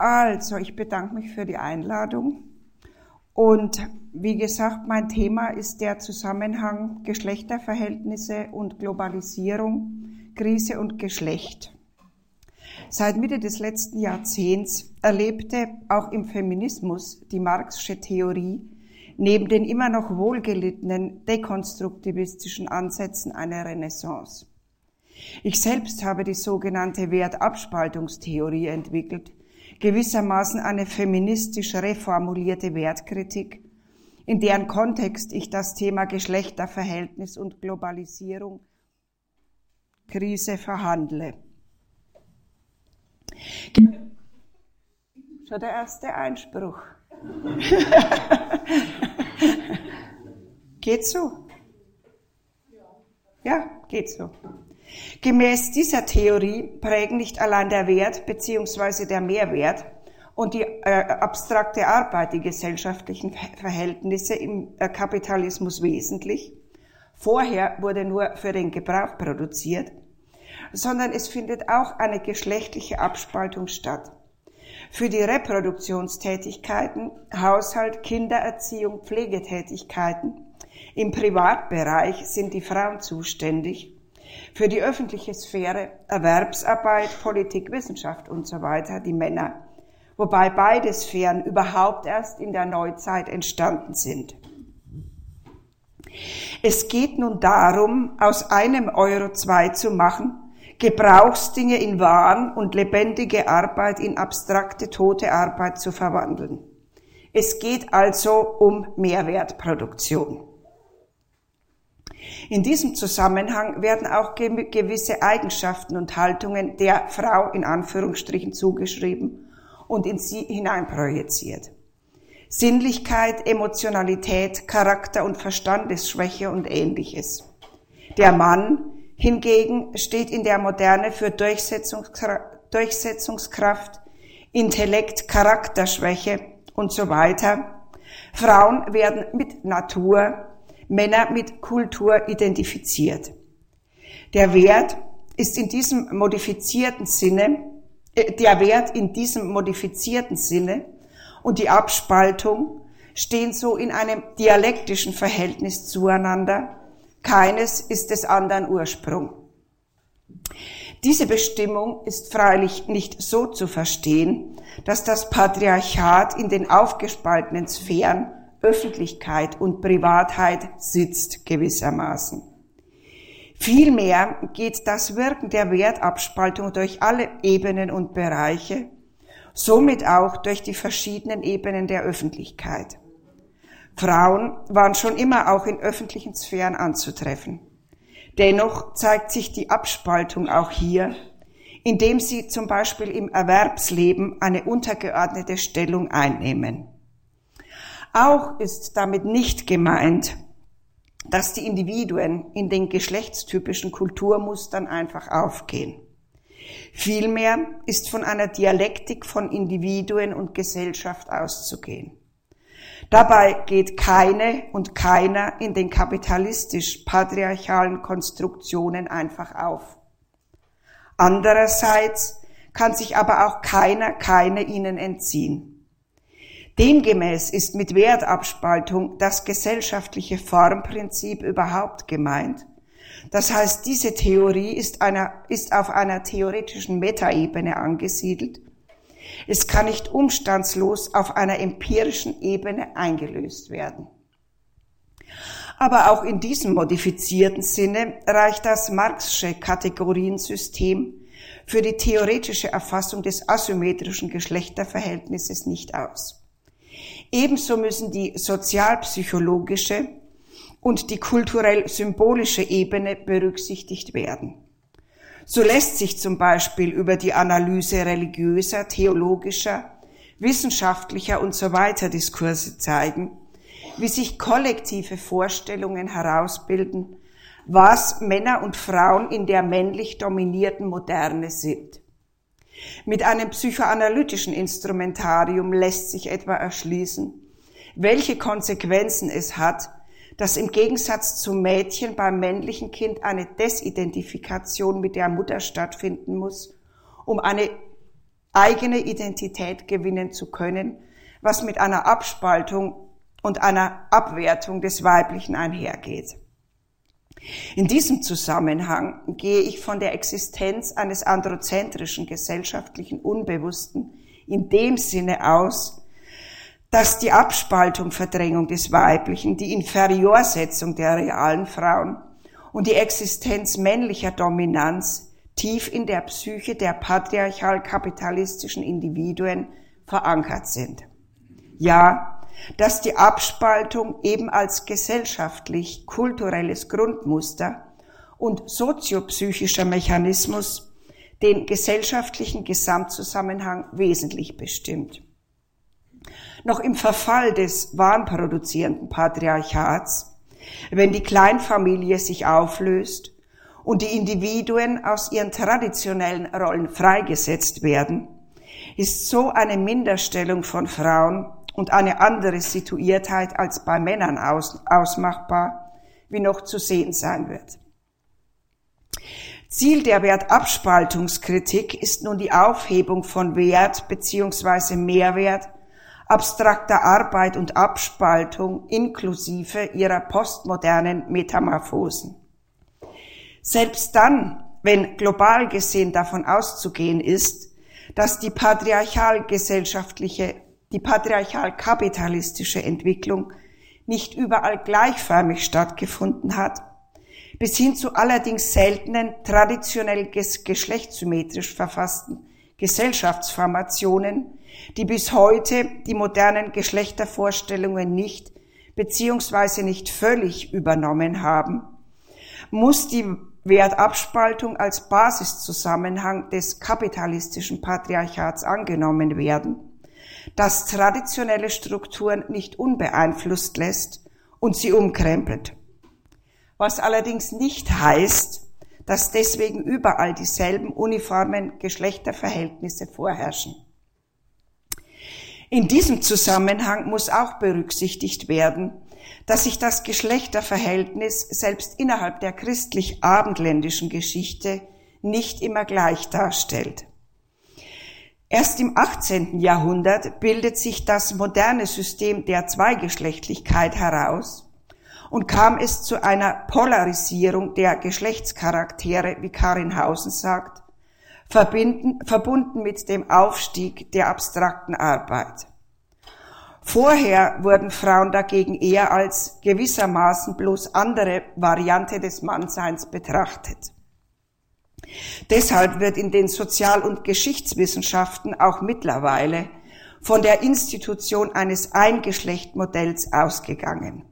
Also, ich bedanke mich für die Einladung. Und wie gesagt, mein Thema ist der Zusammenhang Geschlechterverhältnisse und Globalisierung, Krise und Geschlecht. Seit Mitte des letzten Jahrzehnts erlebte auch im Feminismus die Marxische Theorie neben den immer noch wohlgelittenen dekonstruktivistischen Ansätzen eine Renaissance. Ich selbst habe die sogenannte Wertabspaltungstheorie entwickelt, gewissermaßen eine feministisch reformulierte Wertkritik, in deren Kontext ich das Thema Geschlechterverhältnis und Globalisierung Krise verhandle. Schon der erste Einspruch. geht so? Ja, geht so. Gemäß dieser Theorie prägen nicht allein der Wert bzw. der Mehrwert und die äh, abstrakte Arbeit die gesellschaftlichen Verhältnisse im äh, Kapitalismus wesentlich. Vorher wurde nur für den Gebrauch produziert, sondern es findet auch eine geschlechtliche Abspaltung statt. Für die Reproduktionstätigkeiten, Haushalt, Kindererziehung, Pflegetätigkeiten im Privatbereich sind die Frauen zuständig für die öffentliche Sphäre, Erwerbsarbeit, Politik, Wissenschaft und so weiter, die Männer. Wobei beide Sphären überhaupt erst in der Neuzeit entstanden sind. Es geht nun darum, aus einem Euro zwei zu machen, Gebrauchsdinge in Waren und lebendige Arbeit in abstrakte, tote Arbeit zu verwandeln. Es geht also um Mehrwertproduktion. In diesem Zusammenhang werden auch gewisse Eigenschaften und Haltungen der Frau in Anführungsstrichen zugeschrieben und in sie hineinprojiziert. Sinnlichkeit, Emotionalität, Charakter und Verstandesschwäche und ähnliches. Der Mann hingegen steht in der Moderne für Durchsetzungskraft, Intellekt, Charakterschwäche und so weiter. Frauen werden mit Natur, Männer mit Kultur identifiziert. Der Wert ist in diesem modifizierten Sinne, äh, der Wert in diesem modifizierten Sinne und die Abspaltung stehen so in einem dialektischen Verhältnis zueinander. Keines ist des anderen Ursprung. Diese Bestimmung ist freilich nicht so zu verstehen, dass das Patriarchat in den aufgespaltenen Sphären Öffentlichkeit und Privatheit sitzt gewissermaßen. Vielmehr geht das Wirken der Wertabspaltung durch alle Ebenen und Bereiche, somit auch durch die verschiedenen Ebenen der Öffentlichkeit. Frauen waren schon immer auch in öffentlichen Sphären anzutreffen. Dennoch zeigt sich die Abspaltung auch hier, indem sie zum Beispiel im Erwerbsleben eine untergeordnete Stellung einnehmen. Auch ist damit nicht gemeint, dass die Individuen in den geschlechtstypischen Kulturmustern einfach aufgehen. Vielmehr ist von einer Dialektik von Individuen und Gesellschaft auszugehen. Dabei geht keine und keiner in den kapitalistisch-patriarchalen Konstruktionen einfach auf. Andererseits kann sich aber auch keiner, keine ihnen entziehen. Demgemäß ist mit Wertabspaltung das gesellschaftliche Formprinzip überhaupt gemeint. Das heißt, diese Theorie ist, einer, ist auf einer theoretischen Metaebene angesiedelt. Es kann nicht umstandslos auf einer empirischen Ebene eingelöst werden. Aber auch in diesem modifizierten Sinne reicht das Marxische Kategoriensystem für die theoretische Erfassung des asymmetrischen Geschlechterverhältnisses nicht aus. Ebenso müssen die sozialpsychologische und die kulturell-symbolische Ebene berücksichtigt werden. So lässt sich zum Beispiel über die Analyse religiöser, theologischer, wissenschaftlicher und so weiter Diskurse zeigen, wie sich kollektive Vorstellungen herausbilden, was Männer und Frauen in der männlich dominierten Moderne sind. Mit einem psychoanalytischen Instrumentarium lässt sich etwa erschließen, welche Konsequenzen es hat, dass im Gegensatz zum Mädchen beim männlichen Kind eine Desidentifikation mit der Mutter stattfinden muss, um eine eigene Identität gewinnen zu können, was mit einer Abspaltung und einer Abwertung des Weiblichen einhergeht. In diesem Zusammenhang gehe ich von der Existenz eines androzentrischen gesellschaftlichen Unbewussten in dem Sinne aus, dass die Abspaltung, Verdrängung des Weiblichen, die Inferiorsetzung der realen Frauen und die Existenz männlicher Dominanz tief in der Psyche der patriarchal-kapitalistischen Individuen verankert sind. Ja, dass die Abspaltung eben als gesellschaftlich kulturelles Grundmuster und soziopsychischer Mechanismus den gesellschaftlichen Gesamtzusammenhang wesentlich bestimmt. Noch im Verfall des wahnproduzierenden Patriarchats, wenn die Kleinfamilie sich auflöst und die Individuen aus ihren traditionellen Rollen freigesetzt werden, ist so eine Minderstellung von Frauen und eine andere Situiertheit als bei Männern aus, ausmachbar, wie noch zu sehen sein wird. Ziel der Wertabspaltungskritik ist nun die Aufhebung von Wert bzw. Mehrwert abstrakter Arbeit und Abspaltung inklusive ihrer postmodernen Metamorphosen. Selbst dann, wenn global gesehen davon auszugehen ist, dass die patriarchalgesellschaftliche die patriarchal-kapitalistische Entwicklung nicht überall gleichförmig stattgefunden hat, bis hin zu allerdings seltenen, traditionell geschlechtssymmetrisch verfassten Gesellschaftsformationen, die bis heute die modernen Geschlechtervorstellungen nicht beziehungsweise nicht völlig übernommen haben, muss die Wertabspaltung als Basiszusammenhang des kapitalistischen Patriarchats angenommen werden das traditionelle Strukturen nicht unbeeinflusst lässt und sie umkrempelt. Was allerdings nicht heißt, dass deswegen überall dieselben uniformen Geschlechterverhältnisse vorherrschen. In diesem Zusammenhang muss auch berücksichtigt werden, dass sich das Geschlechterverhältnis selbst innerhalb der christlich-abendländischen Geschichte nicht immer gleich darstellt. Erst im 18. Jahrhundert bildet sich das moderne System der Zweigeschlechtlichkeit heraus und kam es zu einer Polarisierung der Geschlechtscharaktere, wie Karin Hausen sagt, verbunden mit dem Aufstieg der abstrakten Arbeit. Vorher wurden Frauen dagegen eher als gewissermaßen bloß andere Variante des Mannseins betrachtet. Deshalb wird in den Sozial- und Geschichtswissenschaften auch mittlerweile von der Institution eines Eingeschlechtmodells ausgegangen.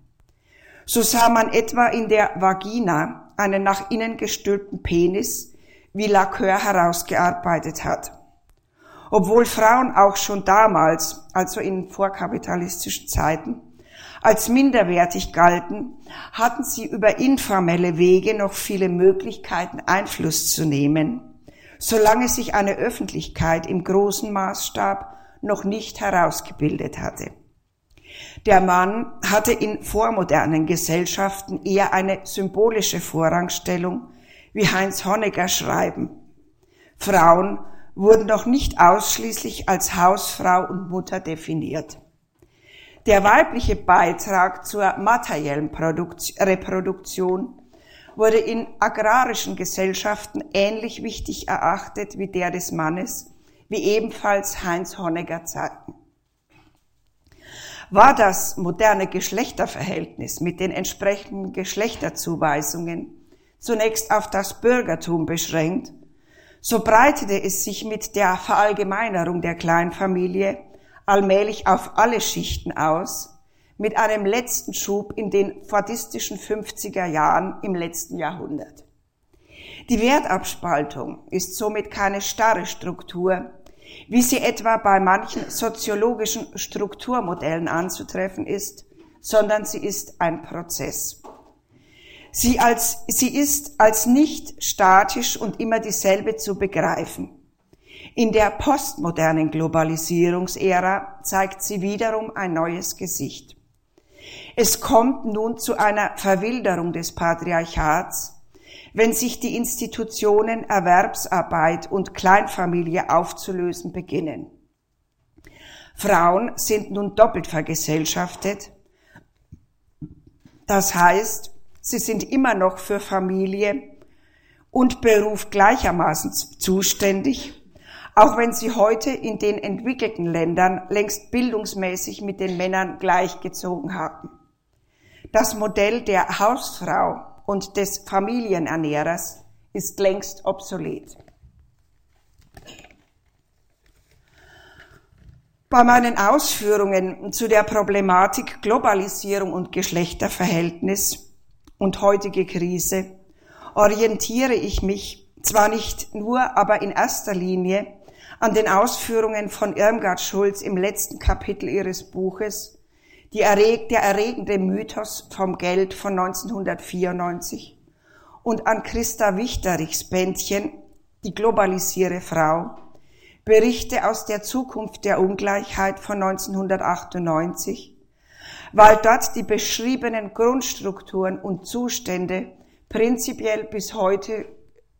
So sah man etwa in der Vagina einen nach innen gestülpten Penis, wie Lacoeur herausgearbeitet hat. Obwohl Frauen auch schon damals, also in vorkapitalistischen Zeiten, als minderwertig galten, hatten sie über informelle Wege noch viele Möglichkeiten, Einfluss zu nehmen, solange sich eine Öffentlichkeit im großen Maßstab noch nicht herausgebildet hatte. Der Mann hatte in vormodernen Gesellschaften eher eine symbolische Vorrangstellung, wie Heinz Honegger schreiben. Frauen wurden noch nicht ausschließlich als Hausfrau und Mutter definiert. Der weibliche Beitrag zur materiellen Reproduktion wurde in agrarischen Gesellschaften ähnlich wichtig erachtet wie der des Mannes, wie ebenfalls Heinz Honegger zeigten. War das moderne Geschlechterverhältnis mit den entsprechenden Geschlechterzuweisungen zunächst auf das Bürgertum beschränkt, so breitete es sich mit der Verallgemeinerung der Kleinfamilie allmählich auf alle Schichten aus, mit einem letzten Schub in den fadistischen 50er Jahren im letzten Jahrhundert. Die Wertabspaltung ist somit keine starre Struktur, wie sie etwa bei manchen soziologischen Strukturmodellen anzutreffen ist, sondern sie ist ein Prozess. Sie, als, sie ist als nicht statisch und immer dieselbe zu begreifen. In der postmodernen Globalisierungsära zeigt sie wiederum ein neues Gesicht. Es kommt nun zu einer Verwilderung des Patriarchats, wenn sich die Institutionen Erwerbsarbeit und Kleinfamilie aufzulösen beginnen. Frauen sind nun doppelt vergesellschaftet. Das heißt, sie sind immer noch für Familie und Beruf gleichermaßen zuständig, auch wenn sie heute in den entwickelten Ländern längst bildungsmäßig mit den Männern gleichgezogen haben. Das Modell der Hausfrau und des Familienernährers ist längst obsolet. Bei meinen Ausführungen zu der Problematik Globalisierung und Geschlechterverhältnis und heutige Krise orientiere ich mich zwar nicht nur, aber in erster Linie an den Ausführungen von Irmgard Schulz im letzten Kapitel ihres Buches die erreg der erregende Mythos vom Geld von 1994 und an Christa Wichterichs Bändchen Die globalisiere Frau, Berichte aus der Zukunft der Ungleichheit von 1998, weil dort die beschriebenen Grundstrukturen und Zustände prinzipiell bis heute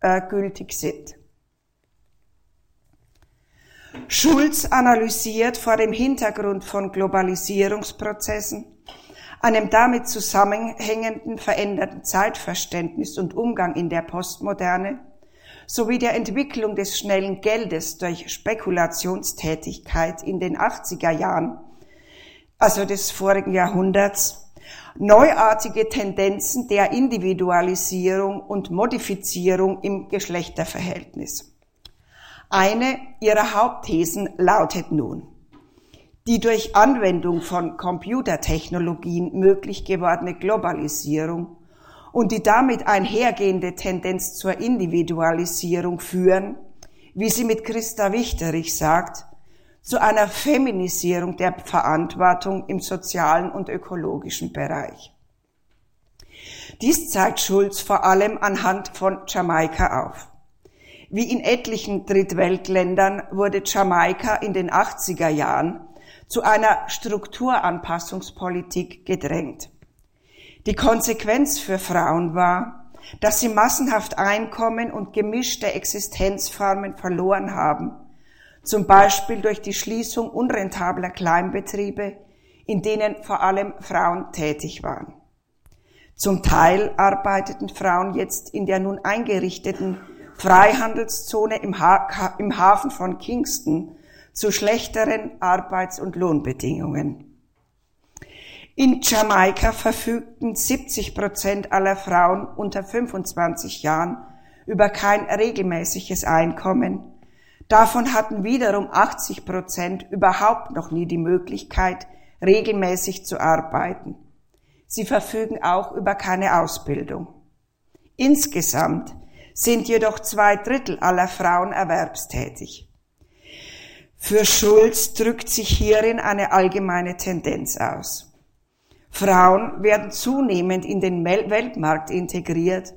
äh, gültig sind. Schulz analysiert vor dem Hintergrund von Globalisierungsprozessen, einem damit zusammenhängenden veränderten Zeitverständnis und Umgang in der Postmoderne sowie der Entwicklung des schnellen Geldes durch Spekulationstätigkeit in den 80er Jahren, also des vorigen Jahrhunderts, neuartige Tendenzen der Individualisierung und Modifizierung im Geschlechterverhältnis. Eine ihrer Hauptthesen lautet nun, die durch Anwendung von Computertechnologien möglich gewordene Globalisierung und die damit einhergehende Tendenz zur Individualisierung führen, wie sie mit Christa Wichterich sagt, zu einer Feminisierung der Verantwortung im sozialen und ökologischen Bereich. Dies zeigt Schulz vor allem anhand von Jamaika auf. Wie in etlichen Drittweltländern wurde Jamaika in den 80er Jahren zu einer Strukturanpassungspolitik gedrängt. Die Konsequenz für Frauen war, dass sie massenhaft Einkommen und gemischte Existenzformen verloren haben, zum Beispiel durch die Schließung unrentabler Kleinbetriebe, in denen vor allem Frauen tätig waren. Zum Teil arbeiteten Frauen jetzt in der nun eingerichteten Freihandelszone im, ha im Hafen von Kingston zu schlechteren Arbeits- und Lohnbedingungen. In Jamaika verfügten 70 Prozent aller Frauen unter 25 Jahren über kein regelmäßiges Einkommen. Davon hatten wiederum 80 Prozent überhaupt noch nie die Möglichkeit, regelmäßig zu arbeiten. Sie verfügen auch über keine Ausbildung. Insgesamt sind jedoch zwei Drittel aller Frauen erwerbstätig. Für Schulz drückt sich hierin eine allgemeine Tendenz aus. Frauen werden zunehmend in den Weltmarkt integriert,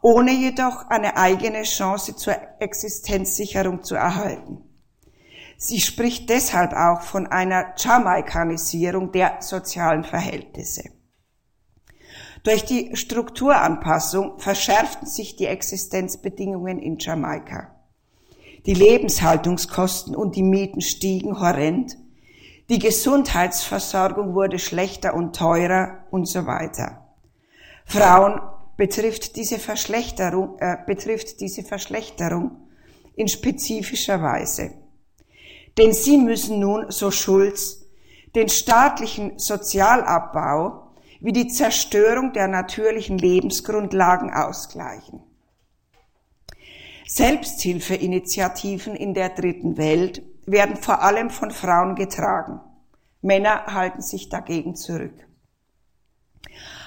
ohne jedoch eine eigene Chance zur Existenzsicherung zu erhalten. Sie spricht deshalb auch von einer Jamaikanisierung der sozialen Verhältnisse. Durch die Strukturanpassung verschärften sich die Existenzbedingungen in Jamaika. Die Lebenshaltungskosten und die Mieten stiegen horrend. Die Gesundheitsversorgung wurde schlechter und teurer und so weiter. Frauen betrifft diese Verschlechterung, äh, betrifft diese Verschlechterung in spezifischer Weise. Denn sie müssen nun, so Schulz, den staatlichen Sozialabbau wie die Zerstörung der natürlichen Lebensgrundlagen ausgleichen. Selbsthilfeinitiativen in der dritten Welt werden vor allem von Frauen getragen. Männer halten sich dagegen zurück.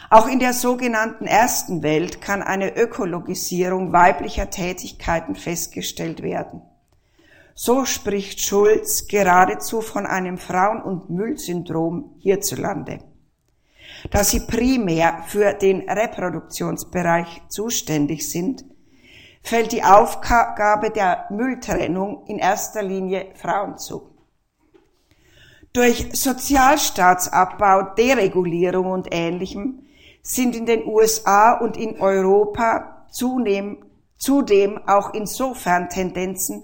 Auch in der sogenannten ersten Welt kann eine Ökologisierung weiblicher Tätigkeiten festgestellt werden. So spricht Schulz geradezu von einem Frauen- und Müllsyndrom hierzulande da sie primär für den Reproduktionsbereich zuständig sind, fällt die Aufgabe der Mülltrennung in erster Linie Frauen zu. Durch Sozialstaatsabbau, Deregulierung und Ähnlichem sind in den USA und in Europa zudem, auch insofern Tendenzen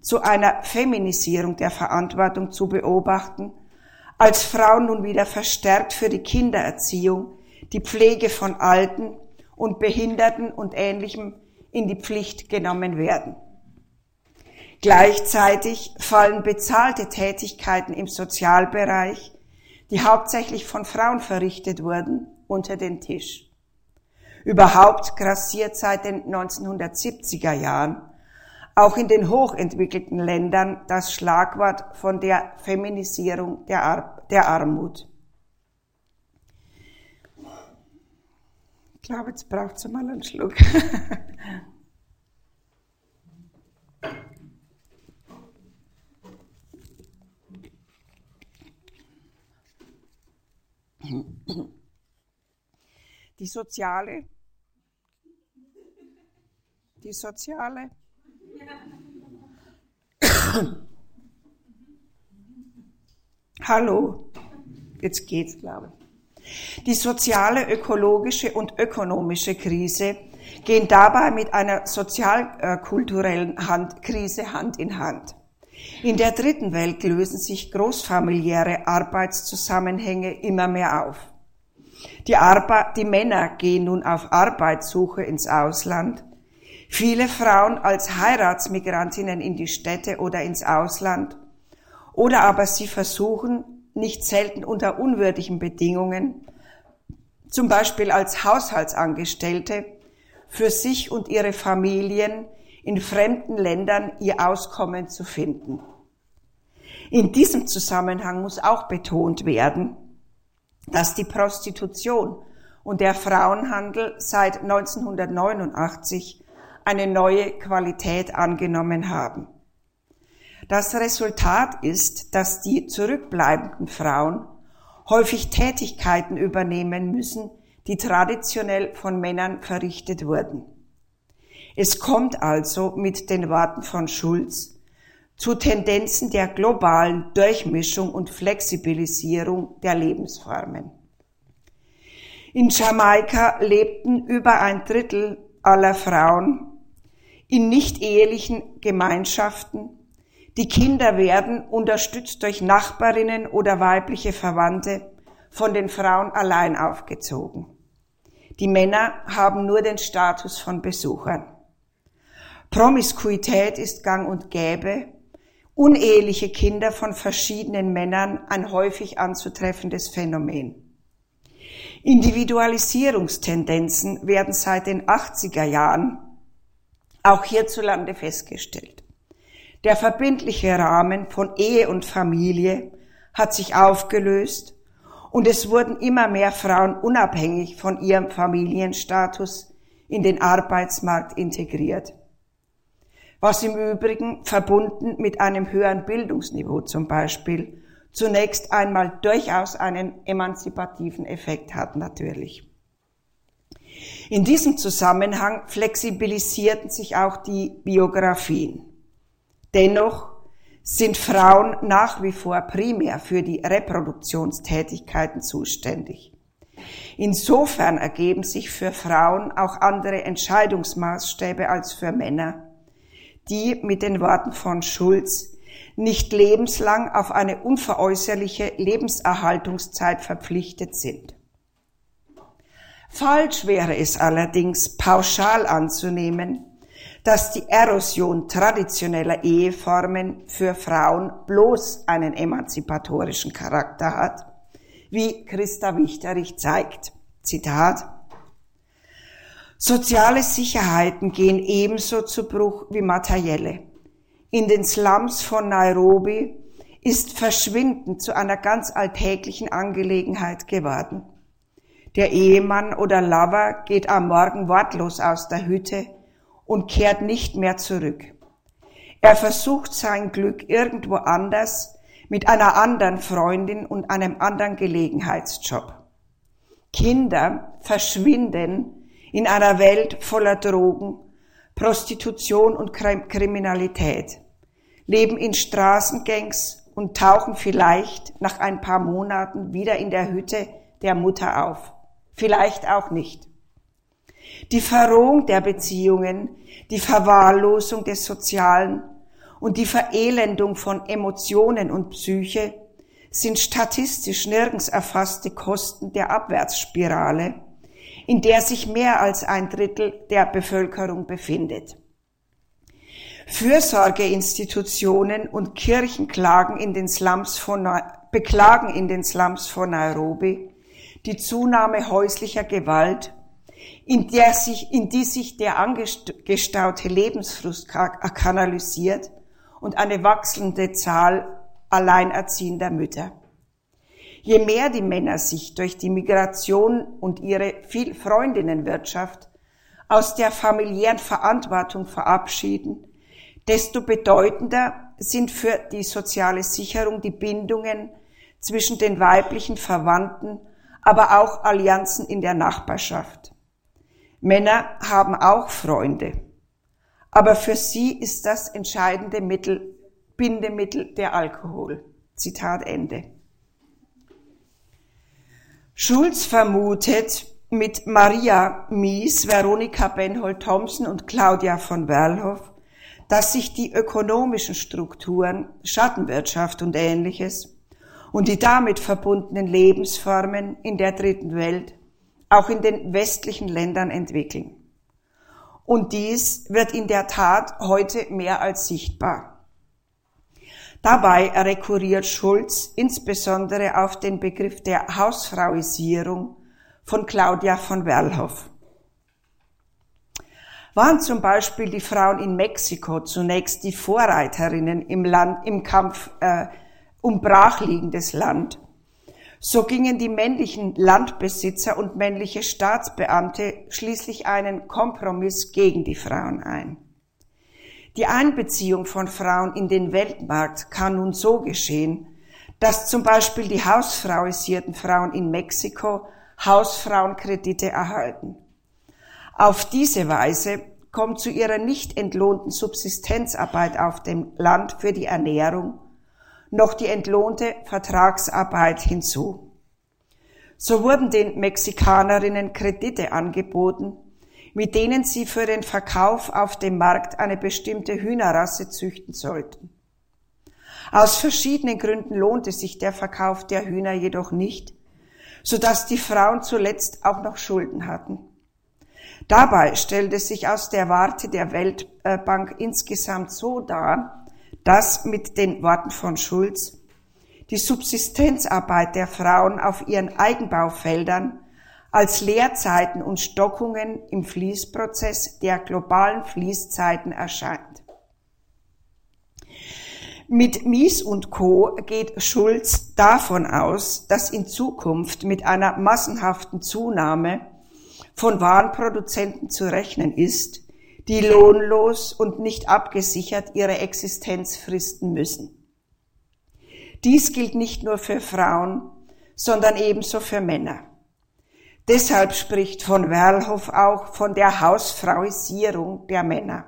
zu einer Feminisierung der Verantwortung zu beobachten, als Frauen nun wieder verstärkt für die Kindererziehung, die Pflege von Alten und Behinderten und Ähnlichem in die Pflicht genommen werden. Gleichzeitig fallen bezahlte Tätigkeiten im Sozialbereich, die hauptsächlich von Frauen verrichtet wurden, unter den Tisch. Überhaupt grassiert seit den 1970er Jahren auch in den hochentwickelten Ländern das Schlagwort von der Feminisierung der, Ar der Armut. Ich glaube, jetzt braucht es mal einen Schluck. Die soziale, die soziale Hallo, jetzt geht's, glaube ich. Die soziale, ökologische und ökonomische Krise gehen dabei mit einer sozialkulturellen Hand, Krise Hand in Hand. In der dritten Welt lösen sich großfamiliäre Arbeitszusammenhänge immer mehr auf. Die, Arbe die Männer gehen nun auf Arbeitssuche ins Ausland Viele Frauen als Heiratsmigrantinnen in die Städte oder ins Ausland. Oder aber sie versuchen, nicht selten unter unwürdigen Bedingungen, zum Beispiel als Haushaltsangestellte, für sich und ihre Familien in fremden Ländern ihr Auskommen zu finden. In diesem Zusammenhang muss auch betont werden, dass die Prostitution und der Frauenhandel seit 1989 eine neue Qualität angenommen haben. Das Resultat ist, dass die zurückbleibenden Frauen häufig Tätigkeiten übernehmen müssen, die traditionell von Männern verrichtet wurden. Es kommt also mit den Worten von Schulz zu Tendenzen der globalen Durchmischung und Flexibilisierung der Lebensformen. In Jamaika lebten über ein Drittel aller Frauen in nicht-ehelichen Gemeinschaften. Die Kinder werden, unterstützt durch Nachbarinnen oder weibliche Verwandte, von den Frauen allein aufgezogen. Die Männer haben nur den Status von Besuchern. Promiskuität ist gang und gäbe. Uneheliche Kinder von verschiedenen Männern ein häufig anzutreffendes Phänomen. Individualisierungstendenzen werden seit den 80er Jahren auch hierzulande festgestellt. Der verbindliche Rahmen von Ehe und Familie hat sich aufgelöst und es wurden immer mehr Frauen unabhängig von ihrem Familienstatus in den Arbeitsmarkt integriert. Was im Übrigen verbunden mit einem höheren Bildungsniveau zum Beispiel zunächst einmal durchaus einen emanzipativen Effekt hat natürlich. In diesem Zusammenhang flexibilisierten sich auch die Biografien. Dennoch sind Frauen nach wie vor primär für die Reproduktionstätigkeiten zuständig. Insofern ergeben sich für Frauen auch andere Entscheidungsmaßstäbe als für Männer, die mit den Worten von Schulz nicht lebenslang auf eine unveräußerliche Lebenserhaltungszeit verpflichtet sind. Falsch wäre es allerdings, pauschal anzunehmen, dass die Erosion traditioneller Eheformen für Frauen bloß einen emanzipatorischen Charakter hat, wie Christa Wichterich zeigt. Zitat. Soziale Sicherheiten gehen ebenso zu Bruch wie materielle. In den Slums von Nairobi ist Verschwinden zu einer ganz alltäglichen Angelegenheit geworden. Der Ehemann oder Lover geht am Morgen wortlos aus der Hütte und kehrt nicht mehr zurück. Er versucht sein Glück irgendwo anders mit einer anderen Freundin und einem anderen Gelegenheitsjob. Kinder verschwinden in einer Welt voller Drogen, Prostitution und Kriminalität, leben in Straßengangs und tauchen vielleicht nach ein paar Monaten wieder in der Hütte der Mutter auf vielleicht auch nicht. Die Verrohung der Beziehungen, die Verwahrlosung des Sozialen und die Verelendung von Emotionen und Psyche sind statistisch nirgends erfasste Kosten der Abwärtsspirale, in der sich mehr als ein Drittel der Bevölkerung befindet. Fürsorgeinstitutionen und Kirchen klagen in den Slums von, beklagen in den Slums von Nairobi die Zunahme häuslicher Gewalt, in, der sich, in die sich der angestaute Lebensfrust kanalisiert und eine wachsende Zahl alleinerziehender Mütter. Je mehr die Männer sich durch die Migration und ihre viel Freundinnenwirtschaft aus der familiären Verantwortung verabschieden, desto bedeutender sind für die soziale Sicherung die Bindungen zwischen den weiblichen Verwandten, aber auch Allianzen in der Nachbarschaft. Männer haben auch Freunde, aber für sie ist das entscheidende Mittel, Bindemittel der Alkohol. Zitat Ende. Schulz vermutet mit Maria Mies, Veronika Benhold-Thompson und Claudia von Werlhoff dass sich die ökonomischen Strukturen, Schattenwirtschaft und ähnliches und die damit verbundenen Lebensformen in der dritten Welt auch in den westlichen Ländern entwickeln. Und dies wird in der Tat heute mehr als sichtbar. Dabei rekurriert Schulz insbesondere auf den Begriff der Hausfrauisierung von Claudia von Werlhoff waren zum Beispiel die Frauen in Mexiko zunächst die Vorreiterinnen im Land, im Kampf äh, um brachliegendes Land. So gingen die männlichen Landbesitzer und männliche Staatsbeamte schließlich einen Kompromiss gegen die Frauen ein. Die Einbeziehung von Frauen in den Weltmarkt kann nun so geschehen, dass zum Beispiel die hausfrauisierten Frauen in Mexiko Hausfrauenkredite erhalten. Auf diese Weise kommt zu ihrer nicht entlohnten Subsistenzarbeit auf dem Land für die Ernährung noch die entlohnte Vertragsarbeit hinzu. So wurden den Mexikanerinnen Kredite angeboten, mit denen sie für den Verkauf auf dem Markt eine bestimmte Hühnerrasse züchten sollten. Aus verschiedenen Gründen lohnte sich der Verkauf der Hühner jedoch nicht, so dass die Frauen zuletzt auch noch Schulden hatten. Dabei stellt es sich aus der Warte der Weltbank insgesamt so dar, dass mit den Worten von Schulz die Subsistenzarbeit der Frauen auf ihren Eigenbaufeldern als Leerzeiten und Stockungen im Fließprozess der globalen Fließzeiten erscheint. Mit Mies und Co. geht Schulz davon aus, dass in Zukunft mit einer massenhaften Zunahme von Warenproduzenten zu rechnen ist, die lohnlos und nicht abgesichert ihre Existenz fristen müssen. Dies gilt nicht nur für Frauen, sondern ebenso für Männer. Deshalb spricht von Werlhoff auch von der Hausfrauisierung der Männer.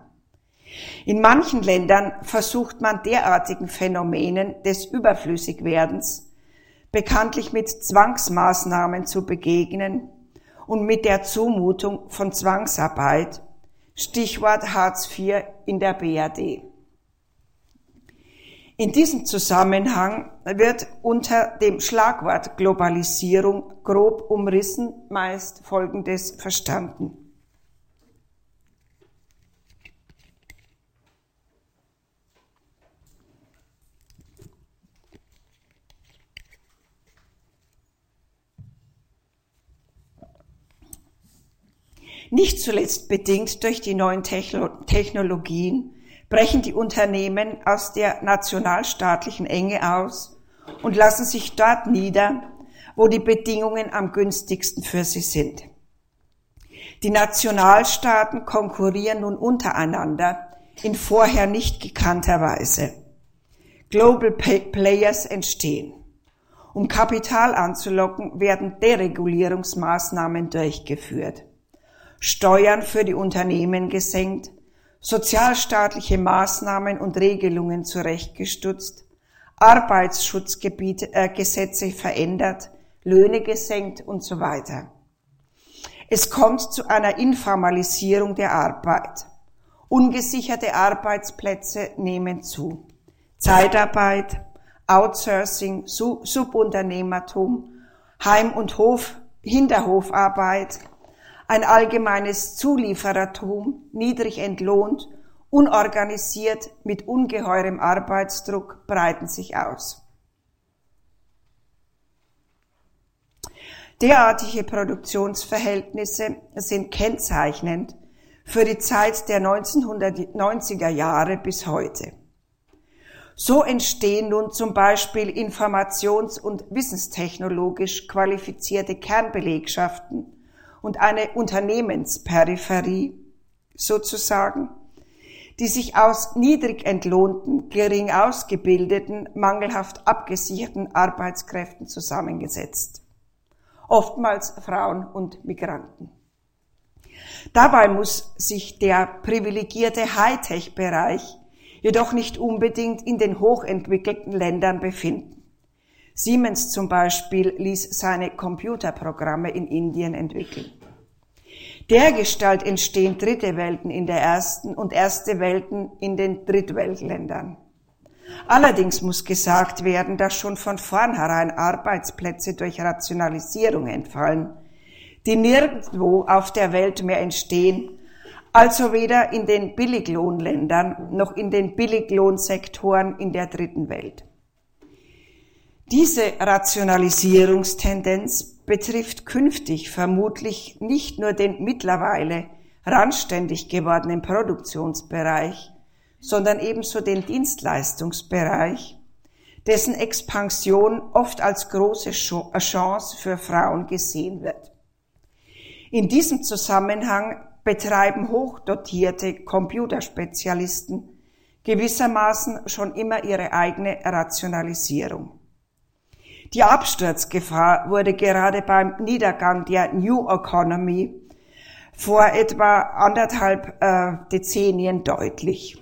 In manchen Ländern versucht man derartigen Phänomenen des Überflüssigwerdens bekanntlich mit Zwangsmaßnahmen zu begegnen, und mit der Zumutung von Zwangsarbeit, Stichwort Hartz IV in der BRD. In diesem Zusammenhang wird unter dem Schlagwort Globalisierung grob umrissen meist Folgendes verstanden. Nicht zuletzt bedingt durch die neuen Technologien brechen die Unternehmen aus der nationalstaatlichen Enge aus und lassen sich dort nieder, wo die Bedingungen am günstigsten für sie sind. Die Nationalstaaten konkurrieren nun untereinander in vorher nicht gekannter Weise. Global Players entstehen. Um Kapital anzulocken, werden Deregulierungsmaßnahmen durchgeführt. Steuern für die Unternehmen gesenkt, sozialstaatliche Maßnahmen und Regelungen zurechtgestutzt, Arbeitsschutzgesetze äh, verändert, Löhne gesenkt und so weiter. Es kommt zu einer Informalisierung der Arbeit. Ungesicherte Arbeitsplätze nehmen zu. Zeitarbeit, Outsourcing, Subunternehmertum, Heim- und Hof, Hinterhofarbeit, ein allgemeines Zulieferertum, niedrig entlohnt, unorganisiert, mit ungeheurem Arbeitsdruck breiten sich aus. Derartige Produktionsverhältnisse sind kennzeichnend für die Zeit der 1990er Jahre bis heute. So entstehen nun zum Beispiel informations- und wissenstechnologisch qualifizierte Kernbelegschaften und eine Unternehmensperipherie sozusagen, die sich aus niedrig entlohnten, gering ausgebildeten, mangelhaft abgesicherten Arbeitskräften zusammengesetzt. Oftmals Frauen und Migranten. Dabei muss sich der privilegierte Hightech-Bereich jedoch nicht unbedingt in den hochentwickelten Ländern befinden. Siemens zum Beispiel ließ seine Computerprogramme in Indien entwickeln. Dergestalt entstehen dritte Welten in der ersten und erste Welten in den Drittweltländern. Allerdings muss gesagt werden, dass schon von vornherein Arbeitsplätze durch Rationalisierung entfallen, die nirgendwo auf der Welt mehr entstehen also weder in den Billiglohnländern noch in den Billiglohnsektoren in der dritten Welt. Diese Rationalisierungstendenz betrifft künftig vermutlich nicht nur den mittlerweile randständig gewordenen Produktionsbereich, sondern ebenso den Dienstleistungsbereich, dessen Expansion oft als große Chance für Frauen gesehen wird. In diesem Zusammenhang betreiben hochdotierte Computerspezialisten gewissermaßen schon immer ihre eigene Rationalisierung. Die Absturzgefahr wurde gerade beim Niedergang der New Economy vor etwa anderthalb äh, Dezennien deutlich.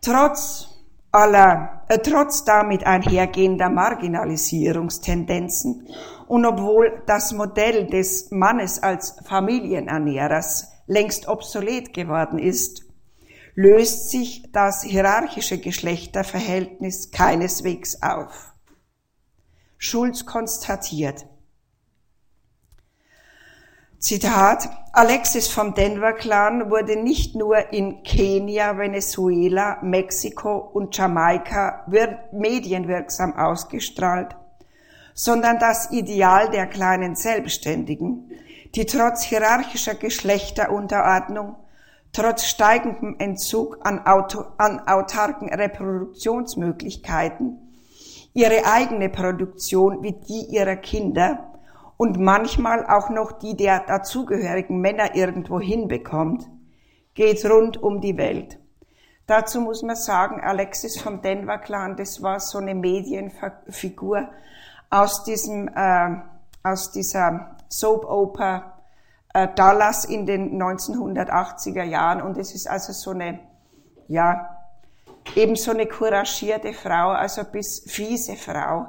Trotz aller, äh, trotz damit einhergehender Marginalisierungstendenzen und obwohl das Modell des Mannes als Familienernährers längst obsolet geworden ist, löst sich das hierarchische Geschlechterverhältnis keineswegs auf. Schulz konstatiert, Zitat, Alexis vom Denver Clan wurde nicht nur in Kenia, Venezuela, Mexiko und Jamaika medienwirksam ausgestrahlt, sondern das Ideal der kleinen Selbstständigen, die trotz hierarchischer Geschlechterunterordnung, trotz steigendem Entzug an, Auto, an autarken Reproduktionsmöglichkeiten, ihre eigene Produktion wie die ihrer Kinder und manchmal auch noch die der dazugehörigen Männer irgendwo hinbekommt, geht rund um die Welt. Dazu muss man sagen, Alexis vom Denver Clan, das war so eine Medienfigur, aus diesem, äh, aus dieser Soap Oper Dallas in den 1980er Jahren und es ist also so eine, ja, eben so eine couragierte Frau, also bis fiese Frau,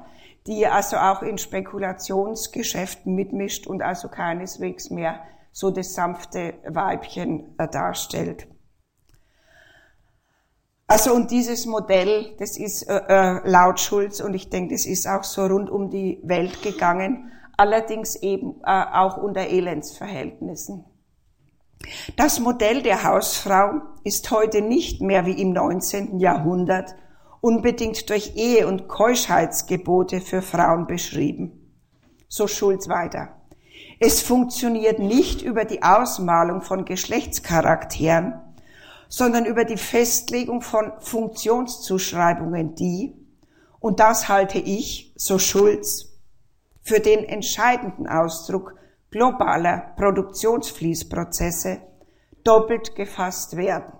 die also auch in Spekulationsgeschäften mitmischt und also keineswegs mehr so das sanfte Weibchen äh, darstellt. Also und dieses Modell, das ist äh, äh, laut Schulz und ich denke, das ist auch so rund um die Welt gegangen, allerdings eben äh, auch unter Elendsverhältnissen. Das Modell der Hausfrau ist heute nicht mehr wie im 19. Jahrhundert unbedingt durch Ehe- und Keuschheitsgebote für Frauen beschrieben. So Schulz weiter. Es funktioniert nicht über die Ausmalung von Geschlechtscharakteren, sondern über die Festlegung von Funktionszuschreibungen, die, und das halte ich, so Schulz, für den entscheidenden Ausdruck globaler Produktionsfließprozesse doppelt gefasst werden.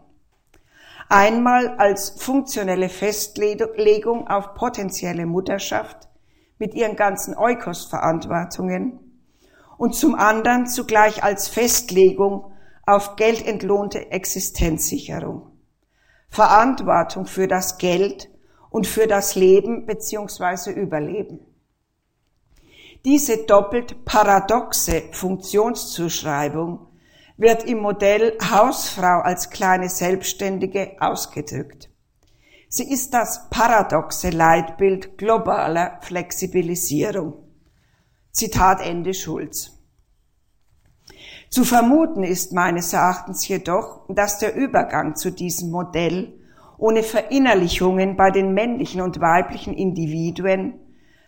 Einmal als funktionelle Festlegung auf potenzielle Mutterschaft mit ihren ganzen Eukos-Verantwortungen und zum anderen zugleich als Festlegung auf geldentlohnte Existenzsicherung, Verantwortung für das Geld und für das Leben bzw. Überleben. Diese doppelt paradoxe Funktionszuschreibung wird im Modell Hausfrau als kleine Selbstständige ausgedrückt. Sie ist das paradoxe Leitbild globaler Flexibilisierung. Zitat Ende Schulz. Zu vermuten ist meines Erachtens jedoch, dass der Übergang zu diesem Modell ohne Verinnerlichungen bei den männlichen und weiblichen Individuen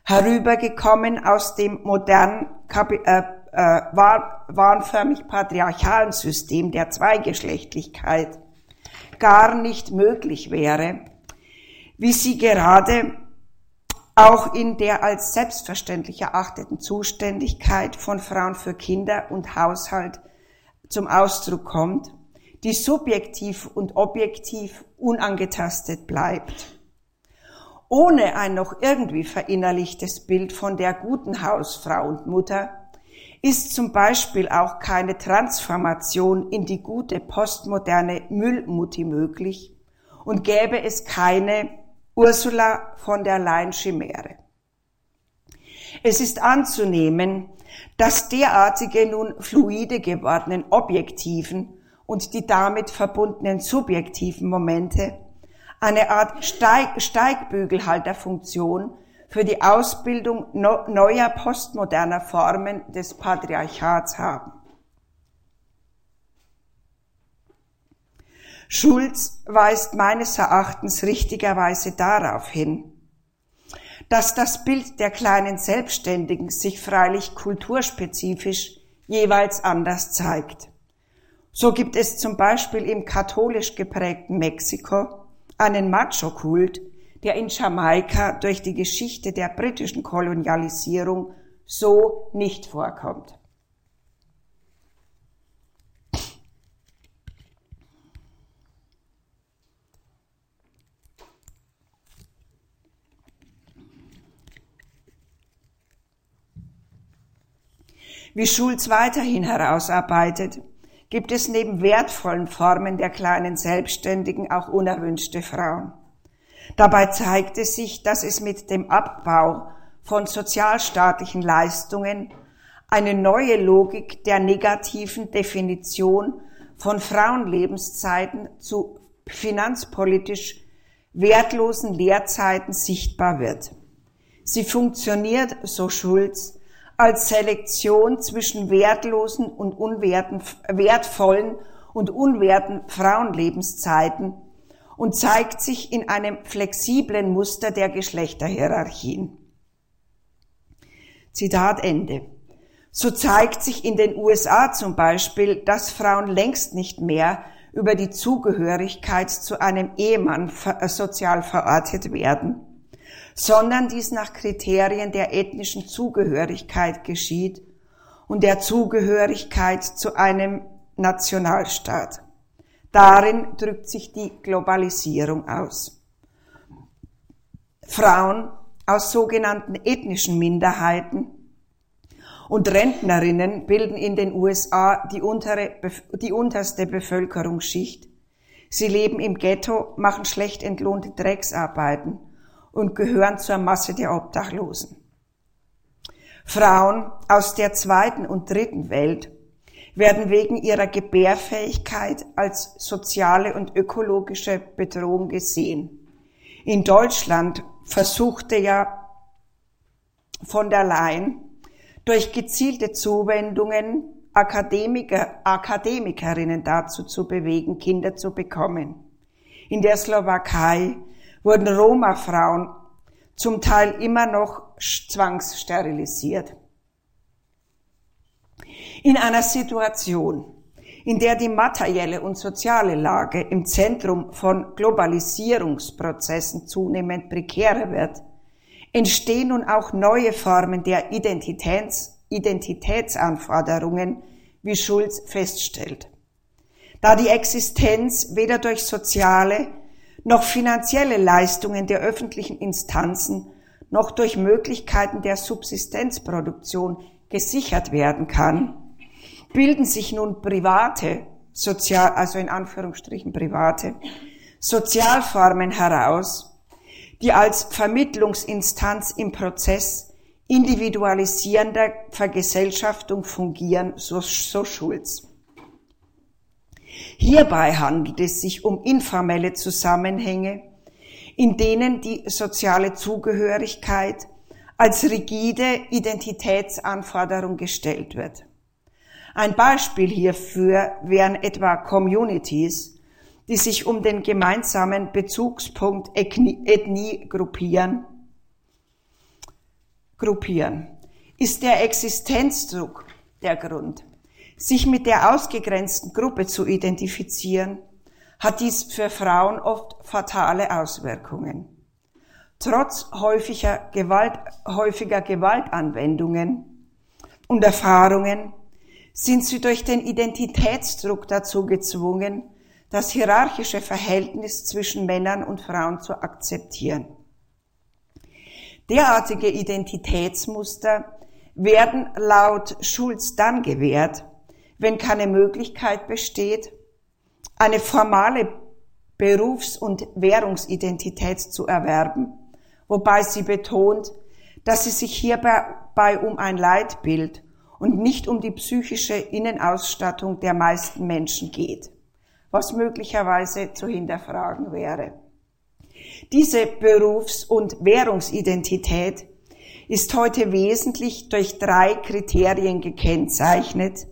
herübergekommen aus dem modernen äh, äh, wahnförmig patriarchalen System der Zweigeschlechtlichkeit gar nicht möglich wäre, wie sie gerade auch in der als selbstverständlich erachteten Zuständigkeit von Frauen für Kinder und Haushalt zum Ausdruck kommt, die subjektiv und objektiv unangetastet bleibt. Ohne ein noch irgendwie verinnerlichtes Bild von der guten Hausfrau und Mutter ist zum Beispiel auch keine Transformation in die gute postmoderne Müllmutti möglich und gäbe es keine Ursula von der Leyen Chimäre. Es ist anzunehmen, dass derartige nun fluide gewordenen objektiven und die damit verbundenen subjektiven Momente eine Art Steig Steigbügelhalterfunktion für die Ausbildung neuer postmoderner Formen des Patriarchats haben. Schulz weist meines Erachtens richtigerweise darauf hin, dass das Bild der kleinen Selbstständigen sich freilich kulturspezifisch jeweils anders zeigt. So gibt es zum Beispiel im katholisch geprägten Mexiko einen Macho-Kult, der in Jamaika durch die Geschichte der britischen Kolonialisierung so nicht vorkommt. Wie Schulz weiterhin herausarbeitet, gibt es neben wertvollen Formen der kleinen Selbstständigen auch unerwünschte Frauen. Dabei zeigte sich, dass es mit dem Abbau von sozialstaatlichen Leistungen eine neue Logik der negativen Definition von Frauenlebenszeiten zu finanzpolitisch wertlosen Lehrzeiten sichtbar wird. Sie funktioniert, so Schulz, als Selektion zwischen wertlosen und unwerten, wertvollen und unwerten Frauenlebenszeiten und zeigt sich in einem flexiblen Muster der Geschlechterhierarchien. Zitat Ende. So zeigt sich in den USA zum Beispiel, dass Frauen längst nicht mehr über die Zugehörigkeit zu einem Ehemann sozial verortet werden, sondern dies nach Kriterien der ethnischen Zugehörigkeit geschieht und der Zugehörigkeit zu einem Nationalstaat. Darin drückt sich die Globalisierung aus. Frauen aus sogenannten ethnischen Minderheiten und Rentnerinnen bilden in den USA die, untere, die unterste Bevölkerungsschicht. Sie leben im Ghetto, machen schlecht entlohnte Drecksarbeiten und gehören zur Masse der Obdachlosen. Frauen aus der zweiten und dritten Welt werden wegen ihrer Gebärfähigkeit als soziale und ökologische Bedrohung gesehen. In Deutschland versuchte ja von der Leyen durch gezielte Zuwendungen Akademiker, Akademikerinnen dazu zu bewegen, Kinder zu bekommen. In der Slowakei wurden Roma-Frauen zum Teil immer noch zwangssterilisiert. In einer Situation, in der die materielle und soziale Lage im Zentrum von Globalisierungsprozessen zunehmend prekärer wird, entstehen nun auch neue Formen der Identitäts Identitätsanforderungen, wie Schulz feststellt. Da die Existenz weder durch soziale noch finanzielle Leistungen der öffentlichen Instanzen noch durch Möglichkeiten der Subsistenzproduktion gesichert werden kann, bilden sich nun private, sozial, also in Anführungsstrichen private, Sozialformen heraus, die als Vermittlungsinstanz im Prozess individualisierender Vergesellschaftung fungieren, so, so Schulz. Hierbei handelt es sich um informelle Zusammenhänge, in denen die soziale Zugehörigkeit als rigide Identitätsanforderung gestellt wird. Ein Beispiel hierfür wären etwa Communities, die sich um den gemeinsamen Bezugspunkt Ethnie gruppieren, gruppieren. Ist der Existenzdruck der Grund, sich mit der ausgegrenzten Gruppe zu identifizieren, hat dies für Frauen oft fatale Auswirkungen. Trotz häufiger, Gewalt, häufiger Gewaltanwendungen und Erfahrungen sind sie durch den Identitätsdruck dazu gezwungen, das hierarchische Verhältnis zwischen Männern und Frauen zu akzeptieren. Derartige Identitätsmuster werden laut Schulz dann gewährt, wenn keine Möglichkeit besteht, eine formale Berufs- und Währungsidentität zu erwerben, wobei sie betont, dass es sich hierbei um ein Leitbild und nicht um die psychische Innenausstattung der meisten Menschen geht, was möglicherweise zu hinterfragen wäre. Diese Berufs- und Währungsidentität ist heute wesentlich durch drei Kriterien gekennzeichnet,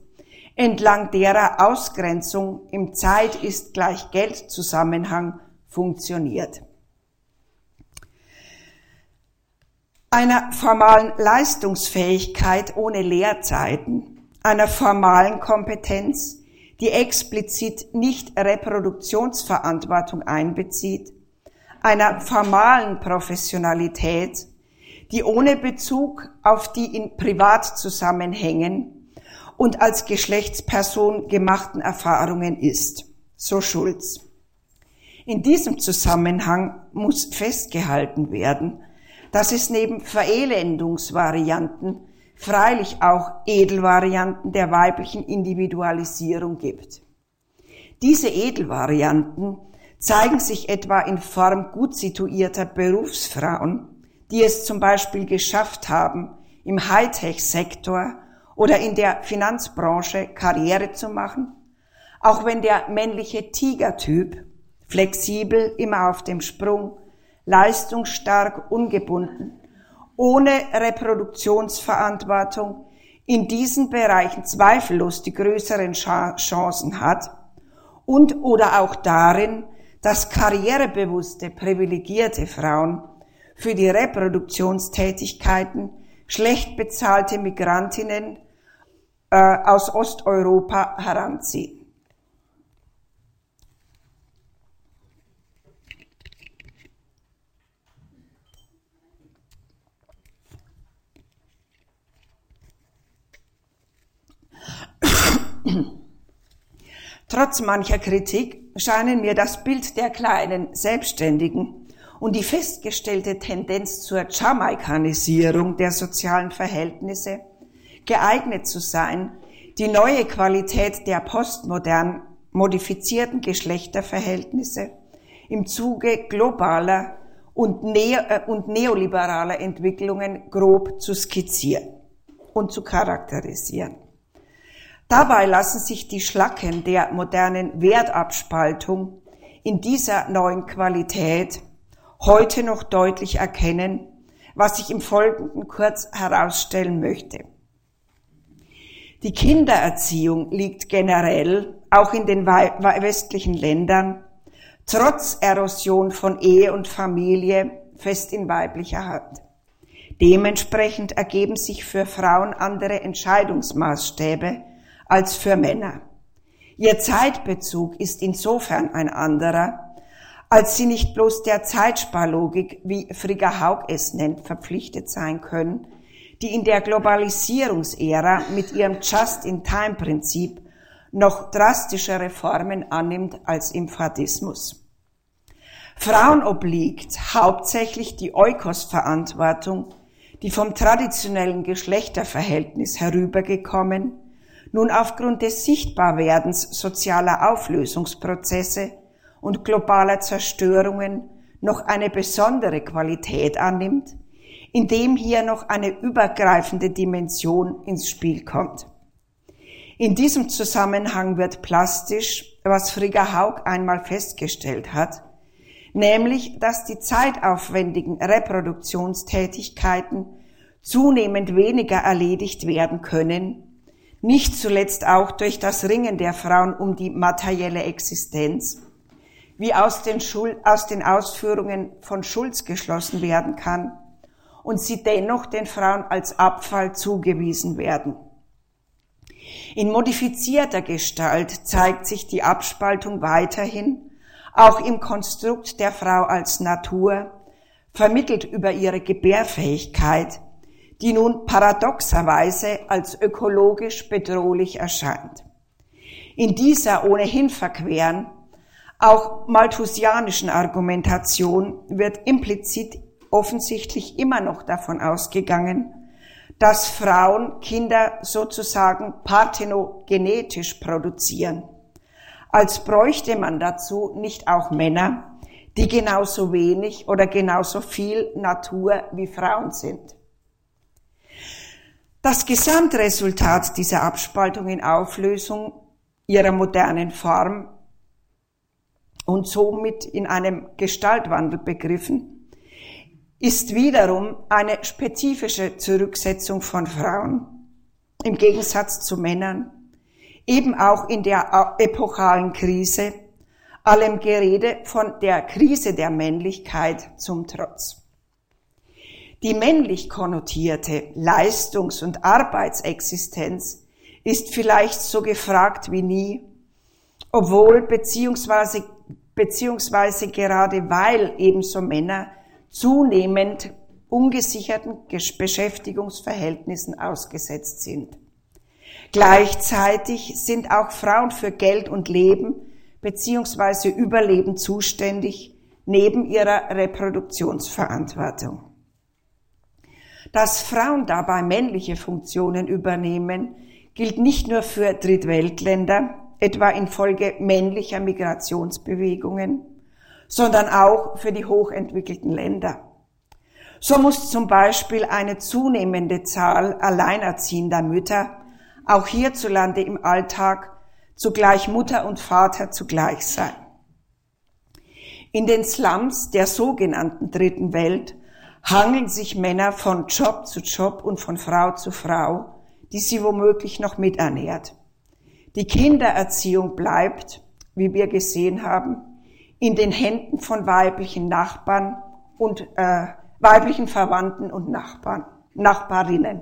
entlang derer Ausgrenzung im Zeit ist gleich Geld Zusammenhang funktioniert. Einer formalen Leistungsfähigkeit ohne Lehrzeiten, einer formalen Kompetenz, die explizit nicht Reproduktionsverantwortung einbezieht, einer formalen Professionalität, die ohne Bezug auf die in Privatzusammenhängen und als Geschlechtsperson gemachten Erfahrungen ist. So Schulz. In diesem Zusammenhang muss festgehalten werden, dass es neben Verelendungsvarianten freilich auch Edelvarianten der weiblichen Individualisierung gibt. Diese Edelvarianten zeigen sich etwa in Form gut situierter Berufsfrauen, die es zum Beispiel geschafft haben, im Hightech-Sektor oder in der Finanzbranche Karriere zu machen, auch wenn der männliche Tigertyp, flexibel, immer auf dem Sprung, leistungsstark, ungebunden, ohne Reproduktionsverantwortung in diesen Bereichen zweifellos die größeren Chancen hat und oder auch darin, dass karrierebewusste, privilegierte Frauen für die Reproduktionstätigkeiten schlecht bezahlte Migrantinnen äh, aus Osteuropa heranziehen. Trotz mancher Kritik scheinen mir das Bild der kleinen Selbstständigen und die festgestellte Tendenz zur Jamaikanisierung der sozialen Verhältnisse geeignet zu sein, die neue Qualität der postmodern modifizierten Geschlechterverhältnisse im Zuge globaler und, äh, und neoliberaler Entwicklungen grob zu skizzieren und zu charakterisieren. Dabei lassen sich die Schlacken der modernen Wertabspaltung in dieser neuen Qualität heute noch deutlich erkennen, was ich im Folgenden kurz herausstellen möchte. Die Kindererziehung liegt generell, auch in den westlichen Ländern, trotz Erosion von Ehe und Familie fest in weiblicher Hand. Dementsprechend ergeben sich für Frauen andere Entscheidungsmaßstäbe als für Männer. Ihr Zeitbezug ist insofern ein anderer, als sie nicht bloß der Zeitsparlogik, wie Frigga Haug es nennt, verpflichtet sein können, die in der Globalisierungsära mit ihrem Just-in-Time-Prinzip noch drastischere Formen annimmt als im Fadismus. Frauen obliegt hauptsächlich die Eukos-Verantwortung, die vom traditionellen Geschlechterverhältnis herübergekommen, nun aufgrund des Sichtbarwerdens sozialer Auflösungsprozesse und globaler Zerstörungen noch eine besondere Qualität annimmt, indem hier noch eine übergreifende Dimension ins Spiel kommt. In diesem Zusammenhang wird plastisch, was Frigga Haug einmal festgestellt hat, nämlich, dass die zeitaufwendigen Reproduktionstätigkeiten zunehmend weniger erledigt werden können, nicht zuletzt auch durch das Ringen der Frauen um die materielle Existenz, wie aus den, Schul aus den Ausführungen von Schulz geschlossen werden kann, und sie dennoch den Frauen als Abfall zugewiesen werden. In modifizierter Gestalt zeigt sich die Abspaltung weiterhin, auch im Konstrukt der Frau als Natur, vermittelt über ihre Gebärfähigkeit, die nun paradoxerweise als ökologisch bedrohlich erscheint. In dieser ohnehin verqueren, auch malthusianischen Argumentation wird implizit offensichtlich immer noch davon ausgegangen, dass Frauen Kinder sozusagen parthenogenetisch produzieren, als bräuchte man dazu nicht auch Männer, die genauso wenig oder genauso viel Natur wie Frauen sind. Das Gesamtresultat dieser Abspaltung in Auflösung ihrer modernen Form und somit in einem Gestaltwandel begriffen, ist wiederum eine spezifische Zurücksetzung von Frauen im Gegensatz zu Männern, eben auch in der epochalen Krise, allem Gerede von der Krise der Männlichkeit zum Trotz. Die männlich konnotierte Leistungs- und Arbeitsexistenz ist vielleicht so gefragt wie nie, obwohl beziehungsweise, beziehungsweise gerade weil ebenso Männer zunehmend ungesicherten Beschäftigungsverhältnissen ausgesetzt sind. Gleichzeitig sind auch Frauen für Geld und Leben beziehungsweise Überleben zuständig, neben ihrer Reproduktionsverantwortung. Dass Frauen dabei männliche Funktionen übernehmen, gilt nicht nur für Drittweltländer, etwa infolge männlicher Migrationsbewegungen, sondern auch für die hochentwickelten Länder. So muss zum Beispiel eine zunehmende Zahl alleinerziehender Mütter auch hierzulande im Alltag zugleich Mutter und Vater zugleich sein. In den Slums der sogenannten Dritten Welt hangeln sich Männer von Job zu Job und von Frau zu Frau, die sie womöglich noch miternährt. Die Kindererziehung bleibt, wie wir gesehen haben, in den Händen von weiblichen Nachbarn und äh, weiblichen Verwandten und Nachbarn, Nachbarinnen.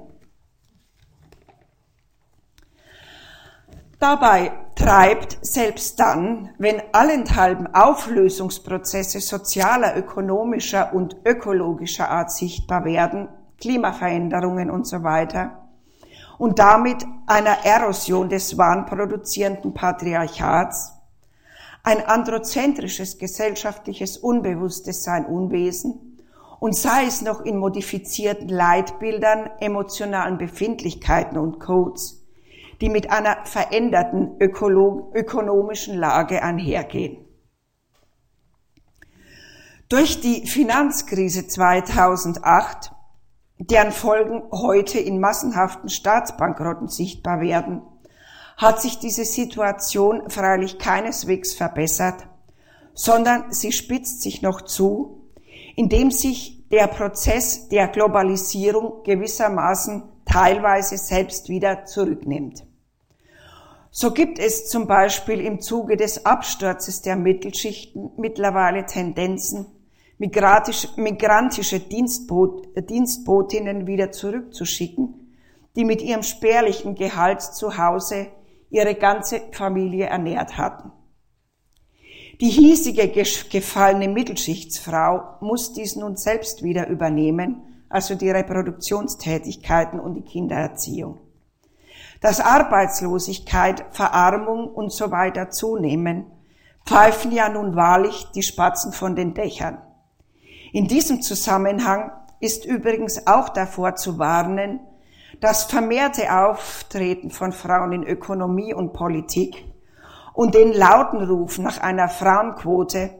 Dabei treibt selbst dann, wenn allenthalben Auflösungsprozesse sozialer, ökonomischer und ökologischer Art sichtbar werden, Klimaveränderungen und so weiter, und damit einer Erosion des wahnproduzierenden Patriarchats, ein androzentrisches gesellschaftliches Unbewusstes sein Unwesen und sei es noch in modifizierten Leitbildern, emotionalen Befindlichkeiten und Codes, die mit einer veränderten ökonomischen Lage einhergehen. Durch die Finanzkrise 2008, deren Folgen heute in massenhaften Staatsbankrotten sichtbar werden, hat sich diese Situation freilich keineswegs verbessert, sondern sie spitzt sich noch zu, indem sich der Prozess der Globalisierung gewissermaßen teilweise selbst wieder zurücknimmt. So gibt es zum Beispiel im Zuge des Absturzes der Mittelschichten mittlerweile Tendenzen, migrantische Dienstbot, Dienstbotinnen wieder zurückzuschicken, die mit ihrem spärlichen Gehalt zu Hause ihre ganze Familie ernährt hatten. Die hiesige gefallene Mittelschichtsfrau muss dies nun selbst wieder übernehmen, also die Reproduktionstätigkeiten und die Kindererziehung dass Arbeitslosigkeit, Verarmung und so weiter zunehmen, pfeifen ja nun wahrlich die Spatzen von den Dächern. In diesem Zusammenhang ist übrigens auch davor zu warnen, das vermehrte Auftreten von Frauen in Ökonomie und Politik und den lauten Ruf nach einer Frauenquote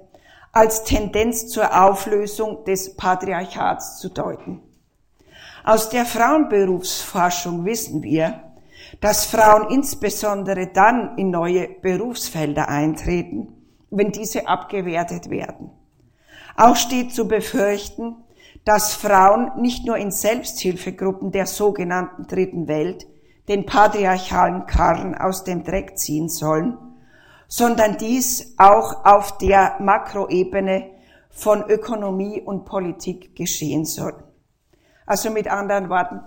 als Tendenz zur Auflösung des Patriarchats zu deuten. Aus der Frauenberufsforschung wissen wir, dass Frauen insbesondere dann in neue Berufsfelder eintreten, wenn diese abgewertet werden. Auch steht zu befürchten, dass Frauen nicht nur in Selbsthilfegruppen der sogenannten Dritten Welt den patriarchalen Karren aus dem Dreck ziehen sollen, sondern dies auch auf der Makroebene von Ökonomie und Politik geschehen soll. Also mit anderen Worten,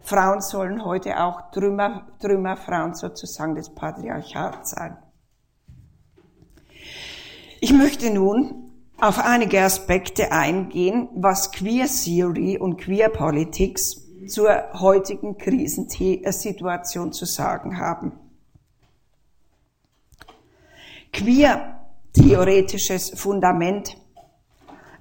Frauen sollen heute auch Trümmer, Trümmerfrauen sozusagen des Patriarchats sein. Ich möchte nun auf einige Aspekte eingehen, was Queer Theory und Queer Politics zur heutigen Krisensituation zu sagen haben. Queer theoretisches Fundament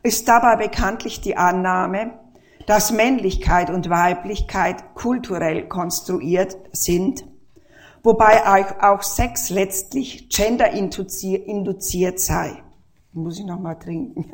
ist dabei bekanntlich die Annahme, dass Männlichkeit und Weiblichkeit kulturell konstruiert sind, wobei auch Sex letztlich genderinduziert sei. Muss ich noch mal trinken.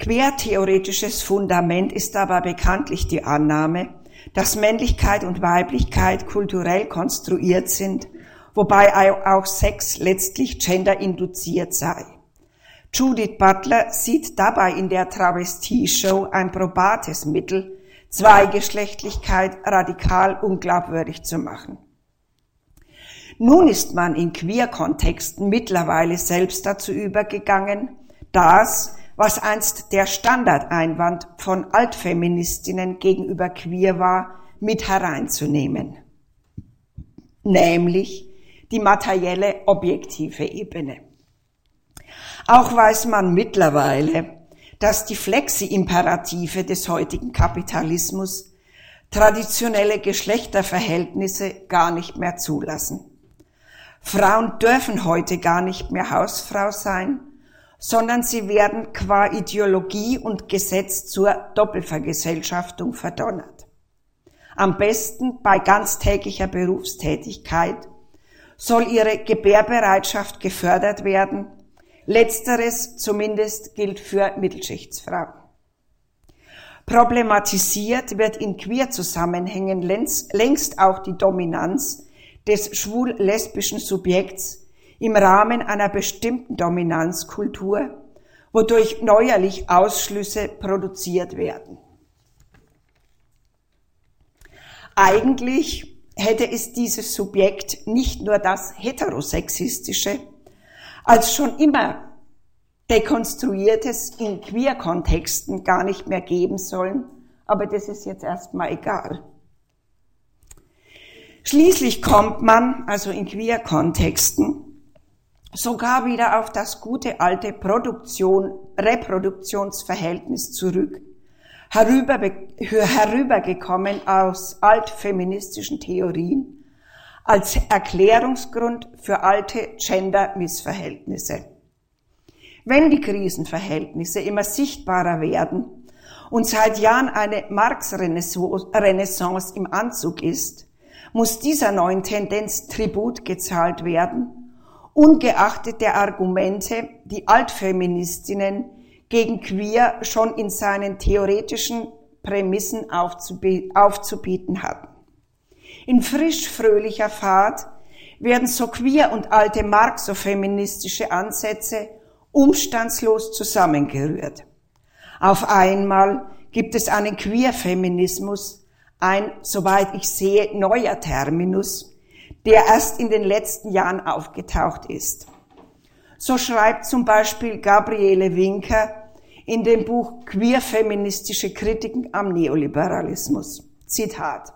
Quertheoretisches Fundament ist aber bekanntlich die Annahme, dass Männlichkeit und Weiblichkeit kulturell konstruiert sind, wobei auch Sex letztlich genderinduziert sei. Judith Butler sieht dabei in der Travestie-Show ein probates Mittel, Zweigeschlechtlichkeit radikal unglaubwürdig zu machen. Nun ist man in Queer-Kontexten mittlerweile selbst dazu übergegangen, das, was einst der Standardeinwand von Altfeministinnen gegenüber queer war, mit hereinzunehmen. Nämlich die materielle objektive Ebene. Auch weiß man mittlerweile, dass die Flexi-Imperative des heutigen Kapitalismus traditionelle Geschlechterverhältnisse gar nicht mehr zulassen. Frauen dürfen heute gar nicht mehr Hausfrau sein, sondern sie werden qua Ideologie und Gesetz zur Doppelvergesellschaftung verdonnert. Am besten bei ganztägiger Berufstätigkeit soll ihre Gebärbereitschaft gefördert werden. Letzteres zumindest gilt für Mittelschichtsfrauen. Problematisiert wird in Queer-Zusammenhängen längst auch die Dominanz des schwul-lesbischen Subjekts im Rahmen einer bestimmten Dominanzkultur, wodurch neuerlich Ausschlüsse produziert werden. Eigentlich hätte es dieses Subjekt nicht nur das heterosexistische, als schon immer dekonstruiertes in Queer-Kontexten gar nicht mehr geben sollen, aber das ist jetzt erstmal egal. Schließlich kommt man, also in Queer-Kontexten, sogar wieder auf das gute alte Produktion, Reproduktionsverhältnis zurück, herüber, herübergekommen aus altfeministischen Theorien als Erklärungsgrund für alte Gender-Missverhältnisse. Wenn die Krisenverhältnisse immer sichtbarer werden und seit Jahren eine Marx-Renaissance im Anzug ist, muss dieser neuen Tendenz Tribut gezahlt werden ungeachtet der Argumente, die Altfeministinnen gegen Queer schon in seinen theoretischen Prämissen aufzubieten hatten. In frisch-fröhlicher Fahrt werden so queer und alte marxofeministische Ansätze umstandslos zusammengerührt. Auf einmal gibt es einen Queer-Feminismus, ein, soweit ich sehe, neuer Terminus, der erst in den letzten Jahren aufgetaucht ist. So schreibt zum Beispiel Gabriele Winker in dem Buch Queer-feministische Kritiken am Neoliberalismus. Zitat.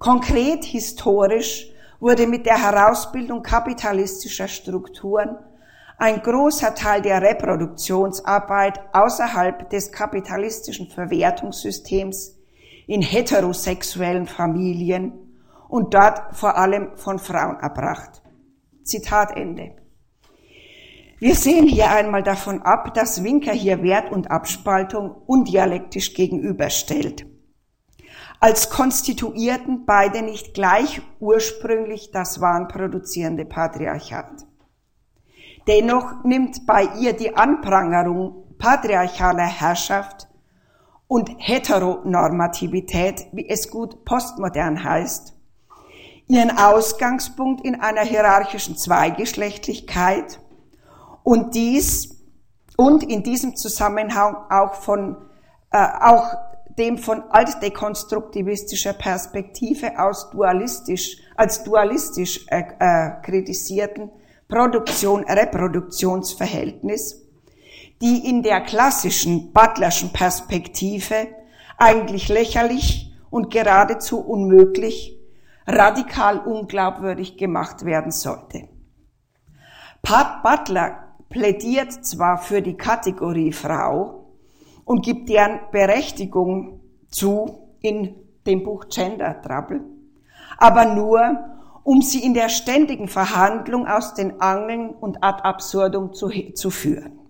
Konkret historisch wurde mit der Herausbildung kapitalistischer Strukturen ein großer Teil der Reproduktionsarbeit außerhalb des kapitalistischen Verwertungssystems in heterosexuellen Familien und dort vor allem von Frauen erbracht. Zitat Ende. Wir sehen hier einmal davon ab, dass Winker hier Wert und Abspaltung undialektisch gegenüberstellt. Als konstituierten beide nicht gleich ursprünglich das wahnproduzierende Patriarchat. Dennoch nimmt bei ihr die Anprangerung patriarchaler Herrschaft und Heteronormativität, wie es gut postmodern heißt, ihren Ausgangspunkt in einer hierarchischen Zweigeschlechtlichkeit und dies und in diesem Zusammenhang auch von äh, auch dem von altdekonstruktivistischer Perspektive aus dualistisch als dualistisch äh, äh, kritisierten Produktion-Reproduktionsverhältnis, die in der klassischen Butlerschen Perspektive eigentlich lächerlich und geradezu unmöglich, radikal unglaubwürdig gemacht werden sollte. Pat Butler plädiert zwar für die Kategorie Frau und gibt deren Berechtigung zu in dem Buch Gender Trouble, aber nur, um sie in der ständigen Verhandlung aus den Angeln und ad absurdum zu, zu führen.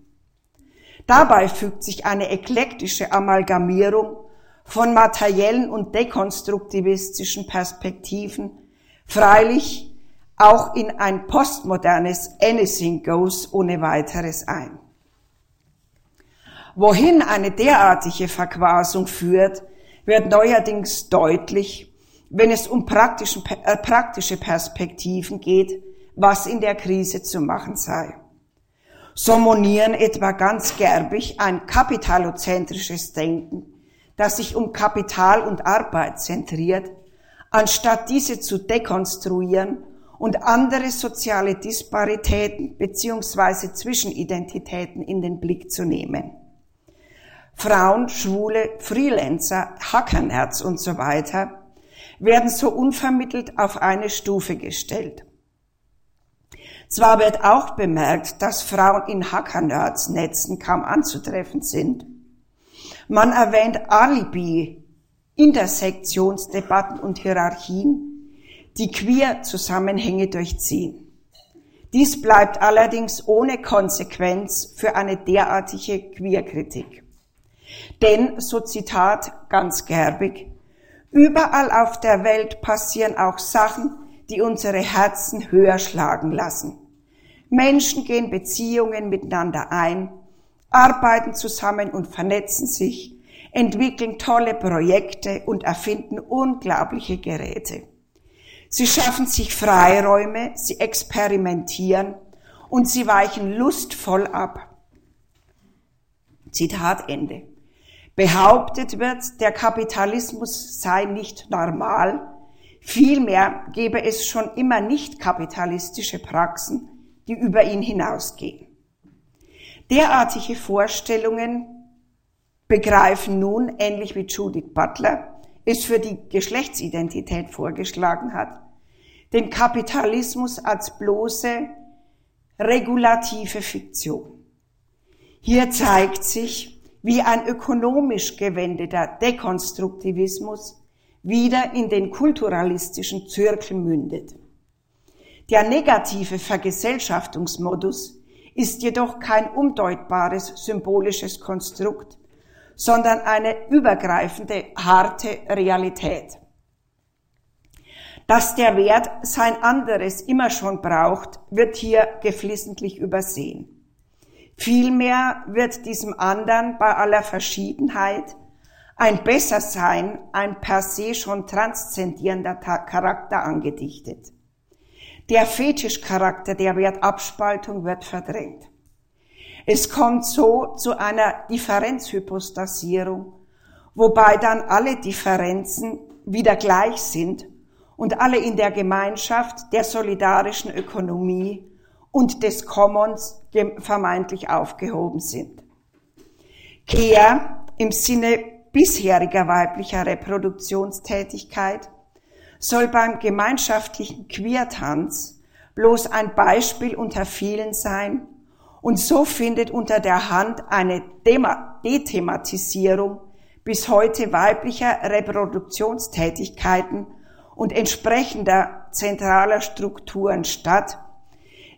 Dabei fügt sich eine eklektische Amalgamierung von materiellen und dekonstruktivistischen Perspektiven freilich auch in ein postmodernes Anything Goes ohne weiteres ein. Wohin eine derartige Verquasung führt, wird neuerdings deutlich, wenn es um äh, praktische Perspektiven geht, was in der Krise zu machen sei. So monieren etwa ganz gerbig ein kapitalozentrisches Denken, das sich um Kapital und Arbeit zentriert, anstatt diese zu dekonstruieren und andere soziale Disparitäten beziehungsweise Zwischenidentitäten in den Blick zu nehmen. Frauen, Schwule, Freelancer, Hackernerz und so weiter werden so unvermittelt auf eine Stufe gestellt. Zwar wird auch bemerkt, dass Frauen in Hacker-Nerds-Netzen kaum anzutreffen sind. Man erwähnt Alibi, Intersektionsdebatten und Hierarchien, die Queer-Zusammenhänge durchziehen. Dies bleibt allerdings ohne Konsequenz für eine derartige Queer-Kritik. Denn, so Zitat ganz gerbig, Überall auf der Welt passieren auch Sachen, die unsere Herzen höher schlagen lassen. Menschen gehen Beziehungen miteinander ein, arbeiten zusammen und vernetzen sich, entwickeln tolle Projekte und erfinden unglaubliche Geräte. Sie schaffen sich Freiräume, sie experimentieren und sie weichen lustvoll ab. Zitat Ende. Behauptet wird, der Kapitalismus sei nicht normal, vielmehr gebe es schon immer nicht kapitalistische Praxen, die über ihn hinausgehen. Derartige Vorstellungen begreifen nun, ähnlich wie Judith Butler es für die Geschlechtsidentität vorgeschlagen hat, den Kapitalismus als bloße regulative Fiktion. Hier zeigt sich, wie ein ökonomisch gewendeter Dekonstruktivismus wieder in den kulturalistischen Zirkel mündet. Der negative Vergesellschaftungsmodus ist jedoch kein umdeutbares symbolisches Konstrukt, sondern eine übergreifende, harte Realität. Dass der Wert sein anderes immer schon braucht, wird hier geflissentlich übersehen. Vielmehr wird diesem anderen bei aller Verschiedenheit ein Bessersein, ein per se schon transzendierender Charakter angedichtet. Der Fetischcharakter der Wertabspaltung wird verdrängt. Es kommt so zu einer Differenzhypostasierung, wobei dann alle Differenzen wieder gleich sind und alle in der Gemeinschaft der solidarischen Ökonomie und des Commons vermeintlich aufgehoben sind. Kehr im Sinne bisheriger weiblicher Reproduktionstätigkeit soll beim gemeinschaftlichen Queertanz bloß ein Beispiel unter vielen sein und so findet unter der Hand eine Dethematisierung bis heute weiblicher Reproduktionstätigkeiten und entsprechender zentraler Strukturen statt,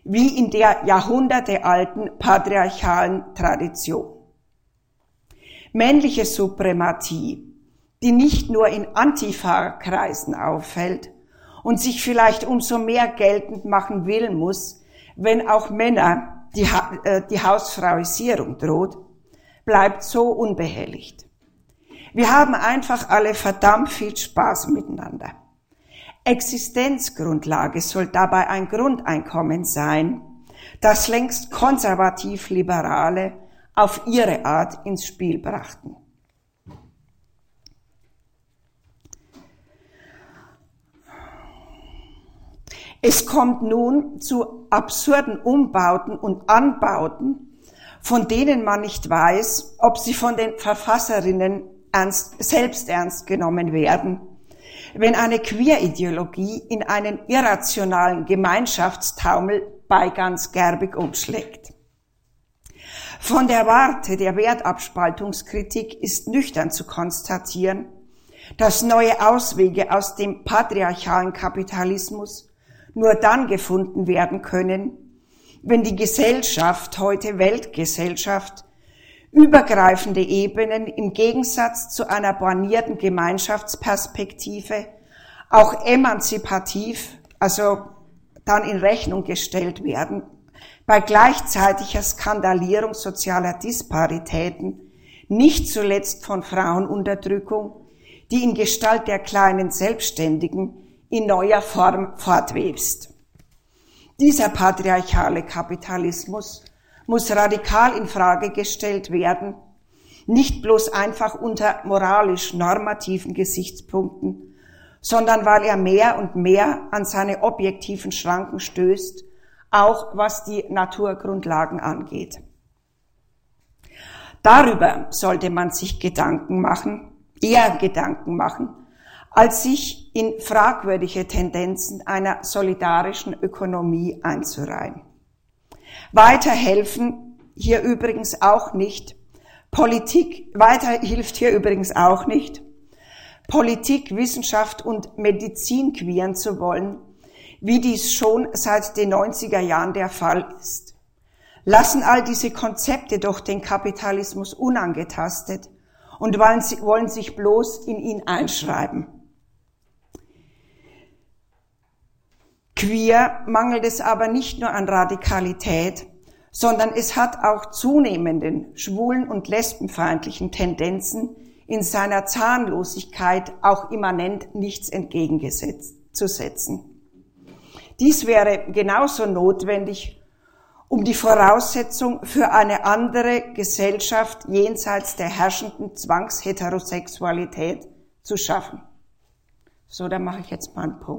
wie in der jahrhundertealten patriarchalen Tradition. Männliche Suprematie, die nicht nur in Antifa-Kreisen auffällt und sich vielleicht umso mehr geltend machen will muss, wenn auch Männer die, ha äh, die Hausfrauisierung droht, bleibt so unbehelligt. Wir haben einfach alle verdammt viel Spaß miteinander. Existenzgrundlage soll dabei ein Grundeinkommen sein, das längst konservativ-liberale auf ihre Art ins Spiel brachten. Es kommt nun zu absurden Umbauten und Anbauten, von denen man nicht weiß, ob sie von den Verfasserinnen ernst, selbst ernst genommen werden. Wenn eine Queer-Ideologie in einen irrationalen Gemeinschaftstaumel bei ganz gerbig umschlägt. Von der Warte der Wertabspaltungskritik ist nüchtern zu konstatieren, dass neue Auswege aus dem patriarchalen Kapitalismus nur dann gefunden werden können, wenn die Gesellschaft, heute Weltgesellschaft, übergreifende Ebenen im Gegensatz zu einer bornierten Gemeinschaftsperspektive auch emanzipativ, also dann in Rechnung gestellt werden, bei gleichzeitiger Skandalierung sozialer Disparitäten, nicht zuletzt von Frauenunterdrückung, die in Gestalt der kleinen Selbstständigen in neuer Form fortwebst. Dieser patriarchale Kapitalismus muss radikal in Frage gestellt werden, nicht bloß einfach unter moralisch normativen Gesichtspunkten, sondern weil er mehr und mehr an seine objektiven Schranken stößt, auch was die Naturgrundlagen angeht. Darüber sollte man sich Gedanken machen, eher Gedanken machen, als sich in fragwürdige Tendenzen einer solidarischen Ökonomie einzureihen. Weiterhelfen hier übrigens auch nicht. Politik, weiter hilft hier übrigens auch nicht. Politik, Wissenschaft und Medizin queeren zu wollen, wie dies schon seit den 90er Jahren der Fall ist. Lassen all diese Konzepte doch den Kapitalismus unangetastet und wollen sich bloß in ihn einschreiben. Queer mangelt es aber nicht nur an Radikalität, sondern es hat auch zunehmenden schwulen und lesbenfeindlichen Tendenzen in seiner Zahnlosigkeit auch immanent nichts entgegenzusetzen. Dies wäre genauso notwendig, um die Voraussetzung für eine andere Gesellschaft jenseits der herrschenden Zwangsheterosexualität zu schaffen. So, da mache ich jetzt mal einen Punkt.